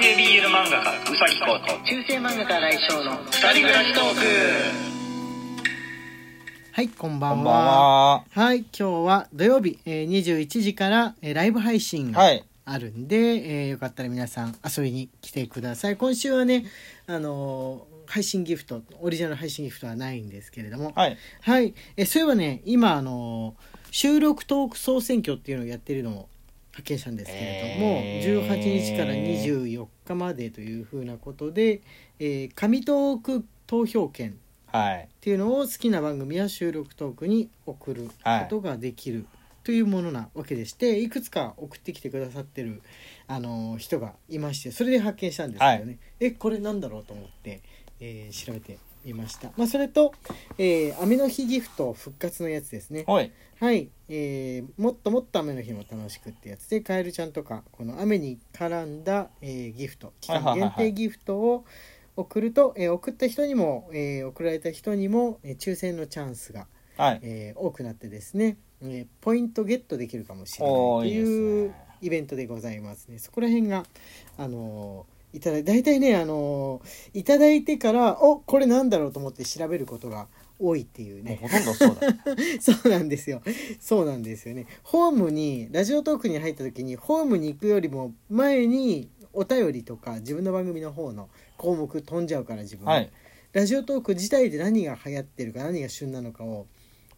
系 BL 漫画家うさぎこと中世漫画家来翔の二人暮らしトークはいこんばんはこんばんは。はい今日は土曜日、えー、21時から、えーライブ配信がはい。あるんで、えーよかったら皆さん遊びに来てください今週はねあのー配信ギフトオリジナル配信ギフトはないんですけれどもはい。はい、えそういえばね今あの収録トーク総選挙っていうのをやってるのを発見したんですけれども、えー。18日から24日までというふうなことで、えー紙トーク投票権はい。っていうのを好きな番組や収録トークに送ることができるというものなわけでしてい。くつか送ってきてくださってる、あの人がいましてそれで発見したんですけどね、えこれなんだろうと思って、えー調べてみました、まあ、それと、えー雨の日ギフト復活のやつですね。はい、えーもっともっと雨の日も楽しくってやつでカエルちゃんとかこの雨に絡んだ、えーギフト期間限定ギフトを送ると、えー送った人にも、えー送られた人にも、えー抽選のチャンスが、はい。えー多くなってですね、えーポイントゲットできるかもしれないというね。イベントでございますね。そこら辺があのーいただい大体ねあのーいただいてからおこれなんだろうと思って調べることが多いっていうねほとんどそうだ。そうなんですよ。そうなんですよね。ホームに、ラジオトークに入った時に、ホームに行くよりも前に、お便りとか、自分の番組の方の項目飛んじゃうから、自分。はい。ラジオトーク自体で何が流行ってるか、何が旬なのかを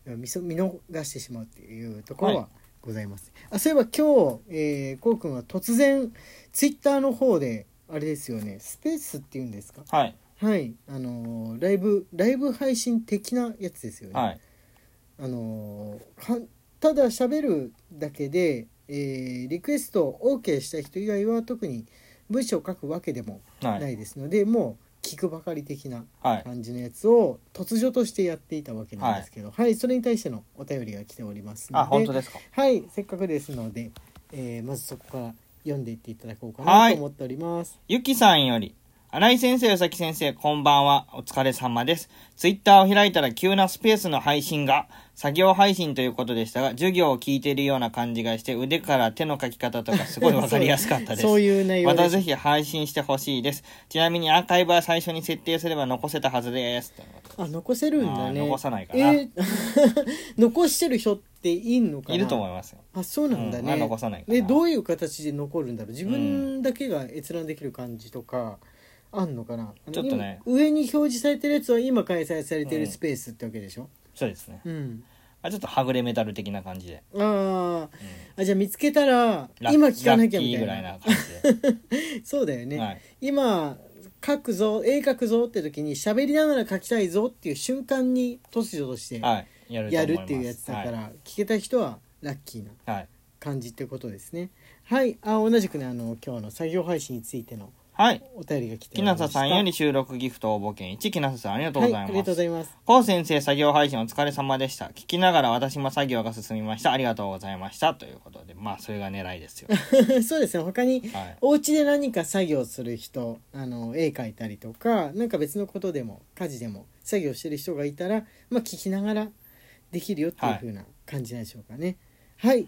見逃してしまうっていうところははございます。あ、そういえば今日、えー、こうくんは突然、ツイッターの方で、あれですよね、スペースっていうんですか？はい。はい。あのーライブ、ライブ配信的なやつですよね。はい。あのーかただ喋るだけで、えーリクエストを OK した人以外は特に文章を書くわけでもは。ないいですので、もう聞くばかり的なはい。感じのやつを突如としてやっていたわけなんですけど、はい、それに対してのお便りが来ておりますのであ、本当ですか？はい、せっかくですので、えーまずそこから読んでいっていただこうかはないと思っております。ゆきさんより、新井先生、与崎先生、こんばんは。お疲れ様です。ツイッターを開いたら急なスペースの配信が、作業配信ということでしたが、授業を聞いているような感じがして、腕から手の書き方とかすごいわかりやすかったです。そういう内容またぜひ配信してほしいです。ちなみにアーカイブは最初に設定すれば残せたはずです。あ残せるんだね。残さないかなえー 残してる人っていんのかないると思いますよ。あそうなんだね、うんまあ残さないかなえどういう形で残るんだろう自分だけが閲覧できる感じとかあんのかな？ちょっとね今上に表示されてるやつは今開催されてるスペースってわけでしょ？そうですね。うん、あちょっとはぐれメタル的な感じで。あーあじゃあ見つけたら今聞かなきゃみたいななそうだよね、で。はい。今書くぞ絵描くぞって時に喋りながら書きたいぞっていう瞬間に突如としてはい。やるとやるっていうやつだから、聞けた人はラッキーなはい。はい。感じってことですねはいあ同じくねあの今日の作業配信についてのはい。お便りが来ておきなささんより収録ギフト応募券1、きなささんありがとうございはい、ありがます。とうございます。こう先生作業配信お疲れ様でした。聞きながら私も作業が進みました。ありがとうございました。ということで、まあ、それが狙いですよ。そうですね。他に、はい。お家で何か作業する人、あの、絵描いたりとか、なんか別のことでも、家事でも作業してる人がいたら、まあ、聞きながらできるよっていう風な感じなんでしょうかね。はい。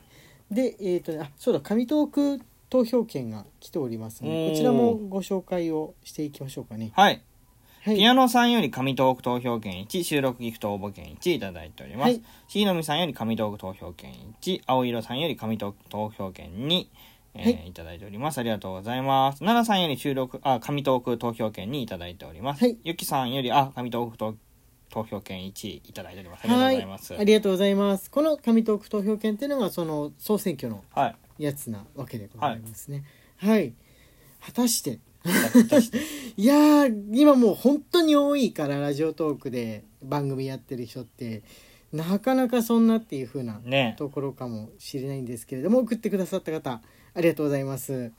で、えっ、と、あ、そうだ、紙トーク投票券が来ておりますので、こちらもご紹介をしていきましょうかね。はい。はい。ピアノさんより紙トーク投票券1、収録ギフト応募券1いただいております。はいしのみさんより紙トーク投票券1、青色さんより紙トーク投票券2、えーはいい、ただいております。ありがとうございます。奈々さんより収録、あ、紙トーク投票券2いただいております。はいゆきさんより、あ、紙トーク投投票券1いただいております。ありがとうはいございます。ありがとうございます。この紙トーク投票券っていうのが、その総選挙のはい。やつなわけでございますね。はい。果たして、果たして いやー今もう本当に多いからラジオトークで番組やってる人ってなかなかそんなっていう風なねところかもしれないんですけれども送ってくださった方ありがとうございます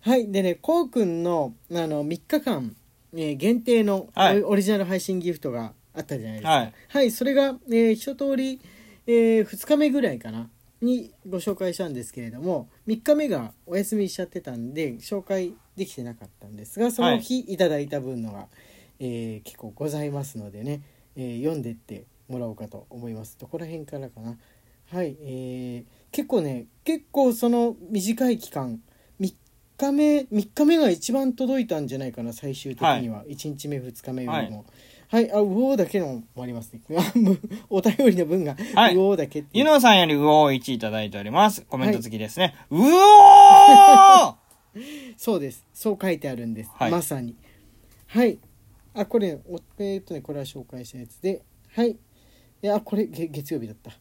はいでねこうくんのあの3日間、えー限定のオ,、リジナル配信ギフトがあったじゃないですか。はい、はい、それが、えー一通り、え2日目ぐらいかなにご紹介したんですけれども3日目がお休みしちゃってたんで紹介できてなかったんですがその日いただいた分のが、えー結構ございますのでね、えー読んでってもらおうかと思います。どこら辺からかな。はい、えー結構ね結構その短い期間3日目3日目が一番届いたんじゃないかな最終的には、1日目2日目よりもはい、あうおーだけのもありますね。お便りの分が、はい。うおーだけゆのさんよりうおー1いただいております。コメント付きですね。うおー! そうです。そう書いてあるんです、はい。まさに。はい。あこれおえーっとねこれは紹介したやつで。はい。いやこれげ月曜日だった。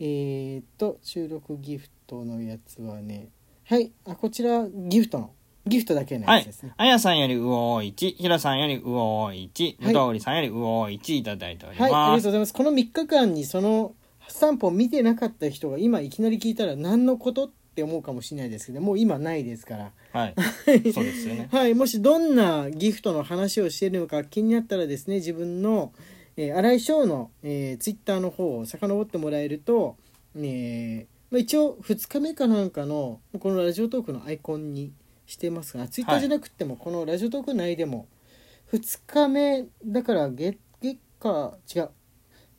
えー、っと収録ギフトのやつはね。はい。あこちらギフトのギフトだけのはいやつですね。あやさんよりうおー1、ひろさんよりうおー1、はいむとうりさんよりうおー1いただいておりはい、あります。がとうございます。この3日間にそのスタンプを見てなかった人が今いきなり聞いたら何のことって思うかもしれないですけどもう今ないですから。はい。そうですよね。はい、もしどんなギフトの話をしているのか気になったらですね自分の、えー、新井翔の、えー、ツイッターの方を遡ってもらえると、えーまあ、一応2日目かなんかのこのラジオトークのアイコンにしてますがツイッターじゃなくても、このラジオトーク内でも2日目だから月月火違う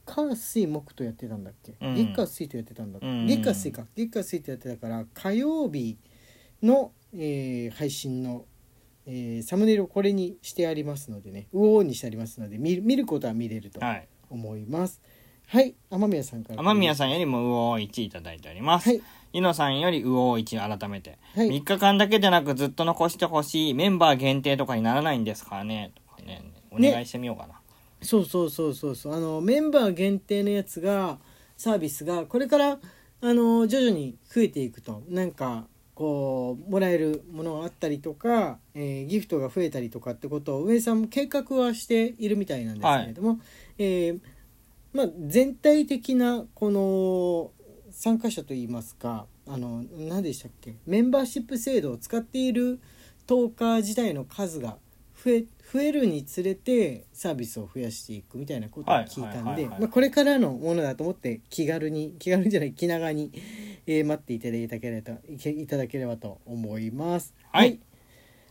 火水木とやってたんだっけ、うん。月火水とやってたんだ、うん。月火水か。月火水とやってたから火曜日の、えー配信の、えーサムネイルをこれにしてありますのでね。うおーにしてありますので見る見ることは見れるとはい。思います。はい。雨宮さんから。天宮さんよりもうおー1いただいております。はいゆのさんよりうおー1改めて。はい3日間だけでなくずっと残してほしいメンバー限定とかにならないんですかね？とかね。お願いしてみようかな。そうそうそうそうそうあのメンバー限定のやつがサービスがこれからあの徐々に増えていくとなんかこうもらえるものがあったりとか、えーギフトが増えたりとかってことを上さんも計画はしているみたいなんですけれども、えーまあ、全体的なこの参加者といいますかあの何でしたっけ？メンバーシップ制度を使っているトーカー自体の数が増え増えるにつれてサービスを増やしていくみたいなことを聞いたんでこれからのものだと思って気軽に気軽じゃない気長に、えー待っていただければいただければと思います。はい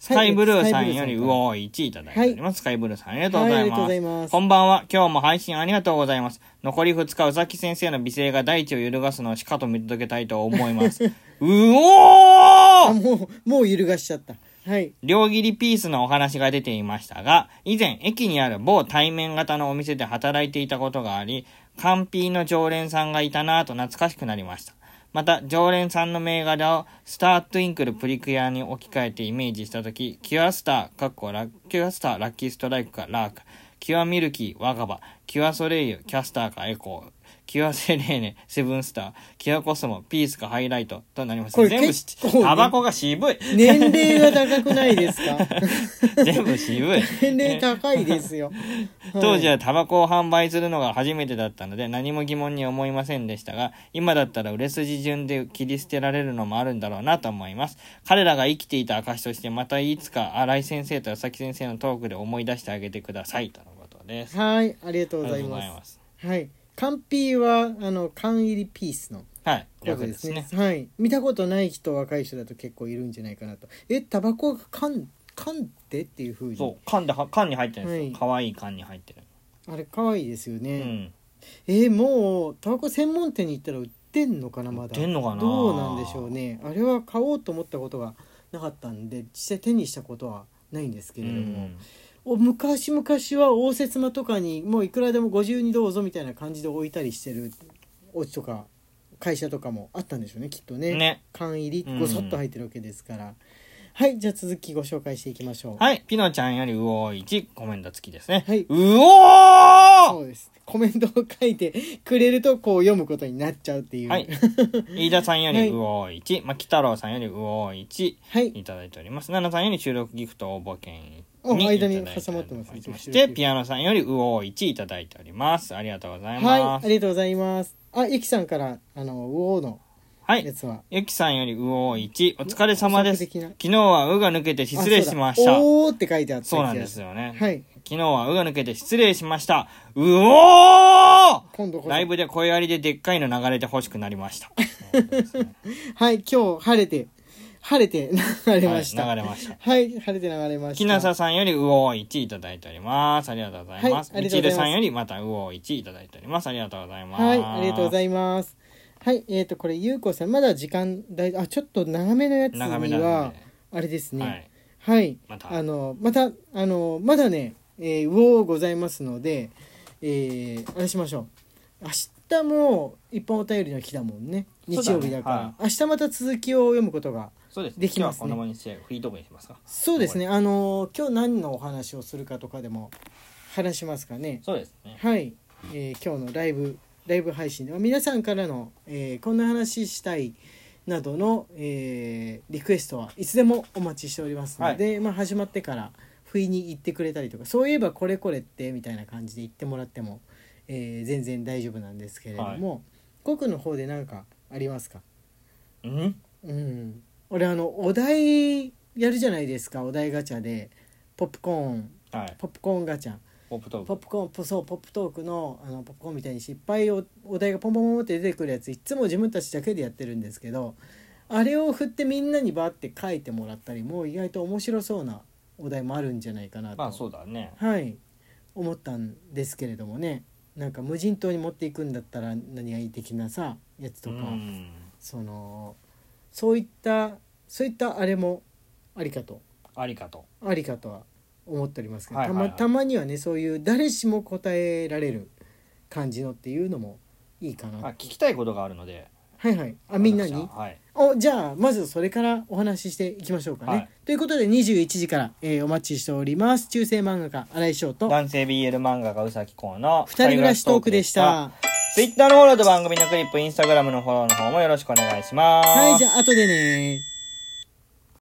スカイブルーさんよりスカイブルーさんからうおー1いただいております。スカイブルーさんありがとうございます。ざいます。こんばんは。今日も配信ありがとうございます。残り2日、宇崎先生の美声が大地を揺るがすのをしかと見届けたいと思います。うおあーもうもう揺るがしちゃった。はい。両切りピースのお話が出ていましたが、以前駅にある某対面型のお店で働いていたことがあり、缶ピーの常連さんがいたなぁと懐かしくなりました。また、常連さんの銘柄をスタートゥインクルプリキュアに置き換えてイメージしたとき、キュアスター、かっこラキュアスター、ラッキーストライクかラーク、キュアミルキー、わかば、キュアソレイユ、キャスターかエコー、キュアセレーネ、セブンスター、キュアコスモ、ピースかハイライトとなります。これ全部タバコが渋い。年齢が高くないですか？全部渋い。年齢高いですよ。当時はタバコを販売するのが初めてだったので何も疑問に思いませんでしたが今だったら売れ筋順で切り捨てられるのもあるんだろうなと思います彼らが生きていた証としてまたいつか新井先生と佐々木先生のトークで思い出してあげてくださいとのことですはい、ありがとうありがとうごございまざいますす。はい。缶ピーはあの缶入りピースのはいことで略ですすねね。はい。見たことない人若い人だと結構いるんじゃないかなと。え、タバコが缶缶ってっていう風に。そう缶では缶に入ってるんですよ、はいかわいい缶に入ってるあれ可愛いですようね。んえーもうタバコ専門店に行ったら売ってんのかなまだ。売ってんのかな？どうなんでしょうね。あれは買おうと思ったことがなかったんで実際手にしたことはないんですけうれども。んお昔々は応接間とかにもういくらでもご自由にどうぞみたいな感じで置いたりしてるお家とか会社とかもあったんでしょうねきっとね。ね。缶入りうんごそっと入ってるわけですから、はいじゃあ続きご紹介していきましょう。はいピノちゃんよりうおー1コメント付きですね、はい。うおーそうです。コメントを書いてくれるとこう読むことになっちゃうっていう。はい。飯田さんよりうおー1、まき太郎さんよりうおー1はい。いただいております。奈々さんより収録ギフト応募券にお間に挟まってますおりまして、ピアノさんよりうおー1いただいております。ありがとうございます。はいありがとうございますあゆきさんからあのウオーのはいや。つはゆきさんよりうおー1、お疲れ様です。補足的な昨日はうが抜けて失礼しました。あそうだおーって書いてあったそうなんですよね。はい昨日はうが抜けて失礼しました。うおー今度こそライブで声ありででっかいの流れて欲しくなりました。はい、今日晴れて、晴れて流れました。はい流れましたはい、晴れて流れました。きなささんよりうおー1いただいております。ありがとうございます。みちるさんよりまたうおー1いただいております。ありがとうございます。はい、ありがとうございます。はい、えっ、と、これ、ゆうこさん、まだ時間大、あ、ちょっと長めのやつにはで、あれですはねいはい、またあのまたあのまだね、えー、魚ございますので、えー、あれしましょう明日も一般お便りの日だもんね日曜日だからは明日また続きを読むことがそうですできますね。今日はこんなもんにしてフリートークにしますか？そうですね。あの今日何のお話をするかとかでも話しますかね。そうですね。はい、えー今日のライブライブ配信では皆さんからの、えーこんな話したいなどの、えーリクエストはいつでもお待ちしておりますので、まあ、始まってから不意に言ってくれたりとかそういえばこれこれってみたいな感じで言ってもらっても、えー全然大丈夫なんですけれども、僕の方で何かありますか？うん？うん俺あのお題やるじゃないですかお題ガチャで。ポップコーン。はい。ポップコーンガチャ。ポップトーク。ポップコーンポそうポップトークのあのポップコーンみたいに失敗おお題がポンポンポンって出てくるやついつも自分たちだけでやってるんですけどあれを振ってみんなにバーって書いてもらったりもう意外と面白そうなお題もあるんじゃないかなと、まあそうだね。はい。思ったんですけれどもね。なんか無人島に持っていくんだったら何がいい的なさやつとか、うん。そのそういったそういったあれもありかと。ありかと。ありかとは思っておりますけど、はいはいはい。たまたまにはねそういう誰しも答えられる感じのっていうのもいいかな、あ聞きたいことがあるので。はいはい。あみんなに？私ははい。おじゃあまずそれからお話ししていきましょうかね、はい。ということで21時から、えーお待ちしております。中世漫画家新井翔と。男性 BL 漫画家宇崎公の二人暮らしトークでしたツイッターのフォローと番組のクリップインスタグラムのフォローの方もよろしくお願いします。はいじゃあ後でね